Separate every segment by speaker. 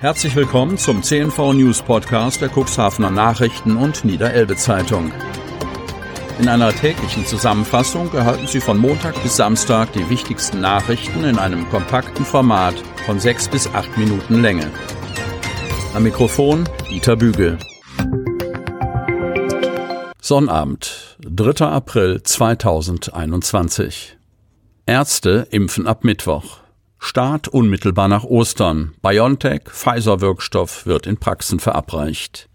Speaker 1: Herzlich willkommen zum CNV News Podcast der Cuxhavener Nachrichten und Niederelbe Zeitung. In einer täglichen Zusammenfassung erhalten Sie von Montag bis Samstag die wichtigsten Nachrichten in einem kompakten Format von sechs bis acht Minuten Länge. Am Mikrofon Dieter Bügel. Sonnabend, 3. April 2021. Ärzte impfen ab Mittwoch. Start unmittelbar nach Ostern. BioNTech, Pfizer-Wirkstoff wird in Praxen verabreicht.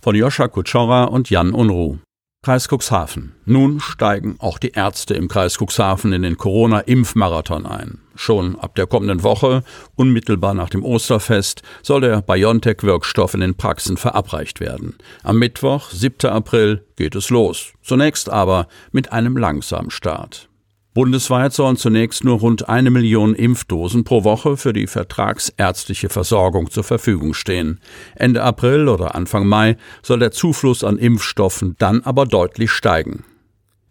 Speaker 1: Von Joscha Kutschora und Jan Unruh. Kreis Cuxhaven. Nun steigen auch die Ärzte im Kreis Cuxhaven in den Corona-Impfmarathon ein. Schon ab der kommenden Woche, unmittelbar nach dem Osterfest, soll der BioNTech-Wirkstoff in den Praxen verabreicht werden. Am Mittwoch, 7. April, geht es los. Zunächst aber mit einem langsamen Start. Bundesweit sollen zunächst nur rund eine Million Impfdosen pro Woche für die vertragsärztliche Versorgung zur Verfügung stehen. Ende April oder Anfang Mai soll der Zufluss an Impfstoffen dann aber deutlich steigen.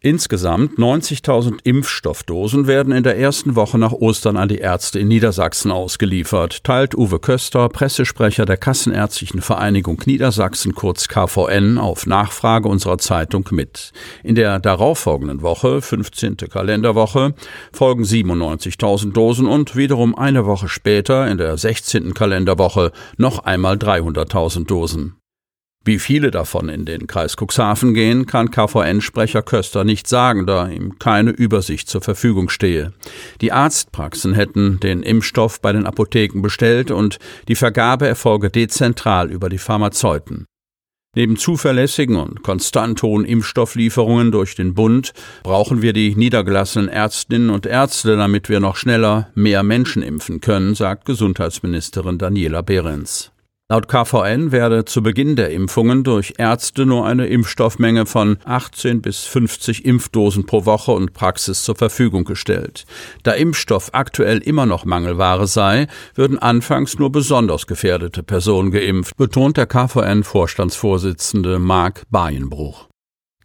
Speaker 1: Insgesamt 90.000 Impfstoffdosen werden in der ersten Woche nach Ostern an die Ärzte in Niedersachsen ausgeliefert, teilt Uwe Köster, Pressesprecher der Kassenärztlichen Vereinigung Niedersachsen kurz KVN, auf Nachfrage unserer Zeitung mit. In der darauffolgenden Woche, 15. Kalenderwoche, folgen 97.000 Dosen und wiederum eine Woche später, in der 16. Kalenderwoche, noch einmal 300.000 Dosen. Wie viele davon in den Kreis Cuxhaven gehen, kann KVN-Sprecher Köster nicht sagen, da ihm keine Übersicht zur Verfügung stehe. Die Arztpraxen hätten den Impfstoff bei den Apotheken bestellt und die Vergabe erfolge dezentral über die Pharmazeuten. Neben zuverlässigen und konstant hohen Impfstofflieferungen durch den Bund brauchen wir die niedergelassenen Ärztinnen und Ärzte, damit wir noch schneller mehr Menschen impfen können, sagt Gesundheitsministerin Daniela Behrens. Laut KVN werde zu Beginn der Impfungen durch Ärzte nur eine Impfstoffmenge von 18 bis 50 Impfdosen pro Woche und Praxis zur Verfügung gestellt. Da Impfstoff aktuell immer noch Mangelware sei, würden anfangs nur besonders gefährdete Personen geimpft, betont der KVN-Vorstandsvorsitzende Marc Bayenbruch.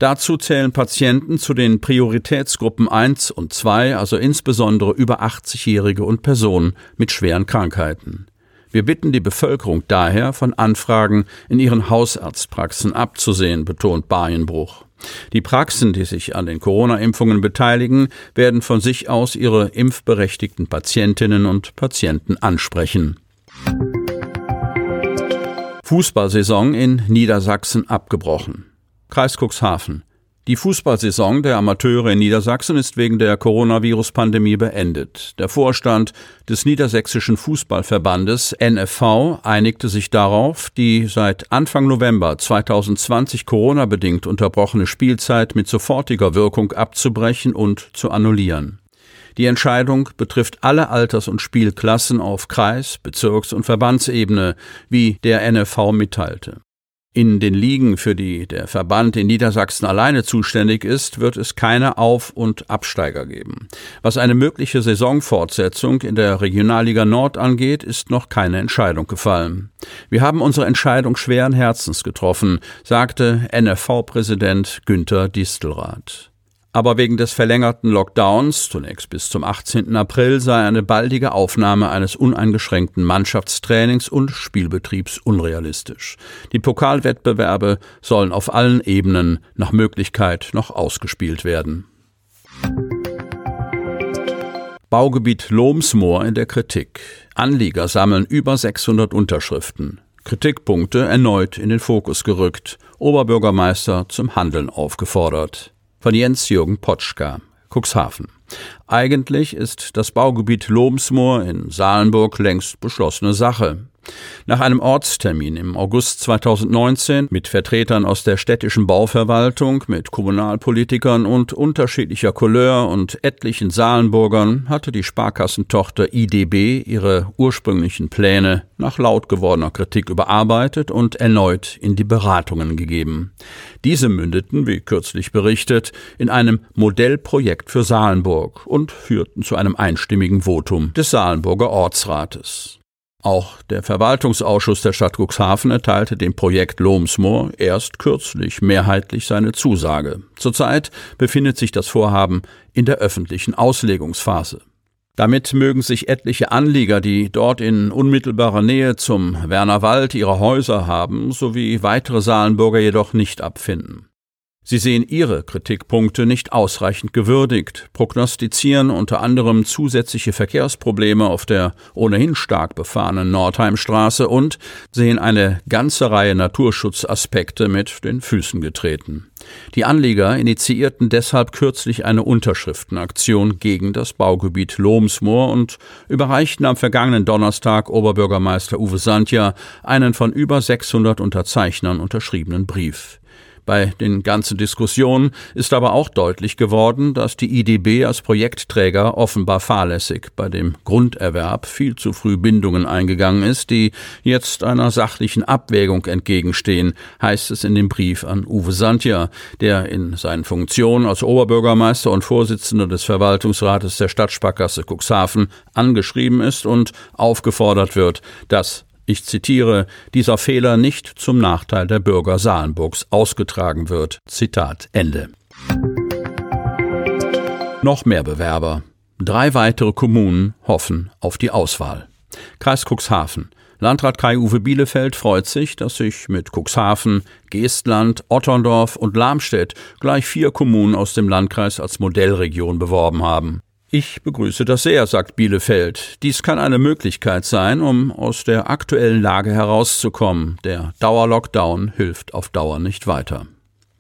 Speaker 1: Dazu zählen Patienten zu den Prioritätsgruppen 1 und 2, also insbesondere über 80-Jährige und Personen mit schweren Krankheiten. Wir bitten die Bevölkerung daher, von Anfragen in ihren Hausarztpraxen abzusehen, betont Bayenbruch. Die Praxen, die sich an den Corona-Impfungen beteiligen, werden von sich aus ihre impfberechtigten Patientinnen und Patienten ansprechen. Fußballsaison in Niedersachsen abgebrochen. Kreis Cuxhaven. Die Fußballsaison der Amateure in Niedersachsen ist wegen der Coronavirus-Pandemie beendet. Der Vorstand des Niedersächsischen Fußballverbandes NFV einigte sich darauf, die seit Anfang November 2020 Corona-bedingt unterbrochene Spielzeit mit sofortiger Wirkung abzubrechen und zu annullieren. Die Entscheidung betrifft alle Alters- und Spielklassen auf Kreis-, Bezirks- und Verbandsebene, wie der NFV mitteilte. In den Ligen, für die der Verband in Niedersachsen alleine zuständig ist, wird es keine Auf- und Absteiger geben. Was eine mögliche Saisonfortsetzung in der Regionalliga Nord angeht, ist noch keine Entscheidung gefallen. Wir haben unsere Entscheidung schweren Herzens getroffen, sagte NFV-Präsident Günther Distelrath. Aber wegen des verlängerten Lockdowns, zunächst bis zum 18. April, sei eine baldige Aufnahme eines uneingeschränkten Mannschaftstrainings und Spielbetriebs unrealistisch. Die Pokalwettbewerbe sollen auf allen Ebenen nach Möglichkeit noch ausgespielt werden. Baugebiet Lohmsmoor in der Kritik. Anlieger sammeln über 600 Unterschriften. Kritikpunkte erneut in den Fokus gerückt. Oberbürgermeister zum Handeln aufgefordert von Jens-Jürgen Potschka, Cuxhaven. Eigentlich ist das Baugebiet Lobensmoor in Salenburg längst beschlossene Sache. Nach einem Ortstermin im August 2019 mit Vertretern aus der städtischen Bauverwaltung, mit Kommunalpolitikern und unterschiedlicher Couleur und etlichen Salenburgern hatte die Sparkassentochter IDB ihre ursprünglichen Pläne nach laut gewordener Kritik überarbeitet und erneut in die Beratungen gegeben. Diese mündeten, wie kürzlich berichtet, in einem Modellprojekt für Salenburg und führten zu einem einstimmigen Votum des Salenburger Ortsrates. Auch der Verwaltungsausschuss der Stadt Cuxhaven erteilte dem Projekt Lohmsmoor erst kürzlich mehrheitlich seine Zusage. Zurzeit befindet sich das Vorhaben in der öffentlichen Auslegungsphase. Damit mögen sich etliche Anlieger, die dort in unmittelbarer Nähe zum Wernerwald ihre Häuser haben, sowie weitere Salenburger jedoch nicht abfinden. Sie sehen ihre Kritikpunkte nicht ausreichend gewürdigt, prognostizieren unter anderem zusätzliche Verkehrsprobleme auf der ohnehin stark befahrenen Nordheimstraße und sehen eine ganze Reihe Naturschutzaspekte mit den Füßen getreten. Die Anlieger initiierten deshalb kürzlich eine Unterschriftenaktion gegen das Baugebiet Lohmsmoor und überreichten am vergangenen Donnerstag Oberbürgermeister Uwe Sandja einen von über 600 Unterzeichnern unterschriebenen Brief. Bei den ganzen Diskussionen ist aber auch deutlich geworden, dass die IDB als Projektträger offenbar fahrlässig bei dem Grunderwerb viel zu früh Bindungen eingegangen ist, die jetzt einer sachlichen Abwägung entgegenstehen, heißt es in dem Brief an Uwe Santja, der in seinen Funktionen als Oberbürgermeister und Vorsitzender des Verwaltungsrates der Stadtsparkasse Cuxhaven angeschrieben ist und aufgefordert wird, das ich zitiere, dieser Fehler nicht zum Nachteil der Bürger Salenburgs ausgetragen wird. Zitat Ende. Noch mehr Bewerber. Drei weitere Kommunen hoffen auf die Auswahl. Kreis Cuxhaven. Landrat Kai-Uwe Bielefeld freut sich, dass sich mit Cuxhaven, Geestland, Otterndorf und Lamstedt gleich vier Kommunen aus dem Landkreis als Modellregion beworben haben. Ich begrüße das sehr, sagt Bielefeld. Dies kann eine Möglichkeit sein, um aus der aktuellen Lage herauszukommen. Der Dauerlockdown hilft auf Dauer nicht weiter.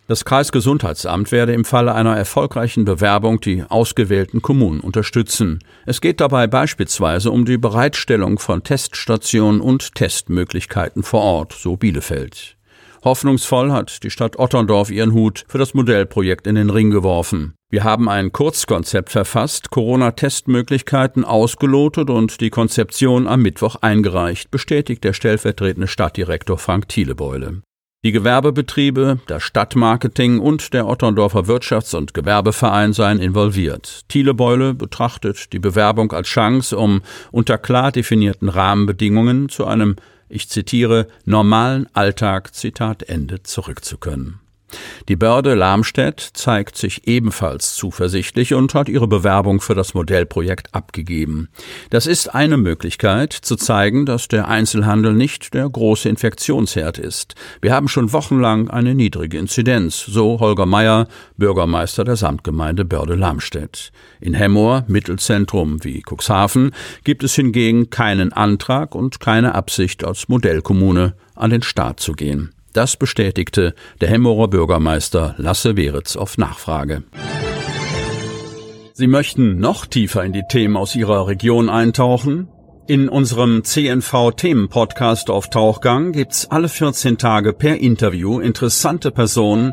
Speaker 1: Das Kreisgesundheitsamt werde im Falle einer erfolgreichen Bewerbung die ausgewählten Kommunen unterstützen. Es geht dabei beispielsweise um die Bereitstellung von Teststationen und Testmöglichkeiten vor Ort, so Bielefeld. Hoffnungsvoll hat die Stadt Otterndorf ihren Hut für das Modellprojekt in den Ring geworfen. Wir haben ein Kurzkonzept verfasst, Corona-Testmöglichkeiten ausgelotet und die Konzeption am Mittwoch eingereicht, bestätigt der stellvertretende Stadtdirektor Frank Thielebeule. Die Gewerbebetriebe, das Stadtmarketing und der Otterndorfer Wirtschafts- und Gewerbeverein seien involviert. Thielebeule betrachtet die Bewerbung als Chance, um unter klar definierten Rahmenbedingungen zu einem ich zitiere, normalen Alltag, Zitat Ende, zurückzukönnen. Die Börde Lamstedt zeigt sich ebenfalls zuversichtlich und hat ihre Bewerbung für das Modellprojekt abgegeben. Das ist eine Möglichkeit, zu zeigen, dass der Einzelhandel nicht der große Infektionsherd ist. Wir haben schon wochenlang eine niedrige Inzidenz, so Holger Meyer, Bürgermeister der Samtgemeinde Börde Lamstedt. In Hemmoor, Mittelzentrum wie Cuxhaven, gibt es hingegen keinen Antrag und keine Absicht, als Modellkommune an den Start zu gehen. Das bestätigte der Hemmerer Bürgermeister Lasse Weritz auf Nachfrage. Sie möchten noch tiefer in die Themen aus Ihrer Region eintauchen? In unserem CNV-Themen-Podcast auf Tauchgang gibt's alle 14 Tage per Interview interessante Personen,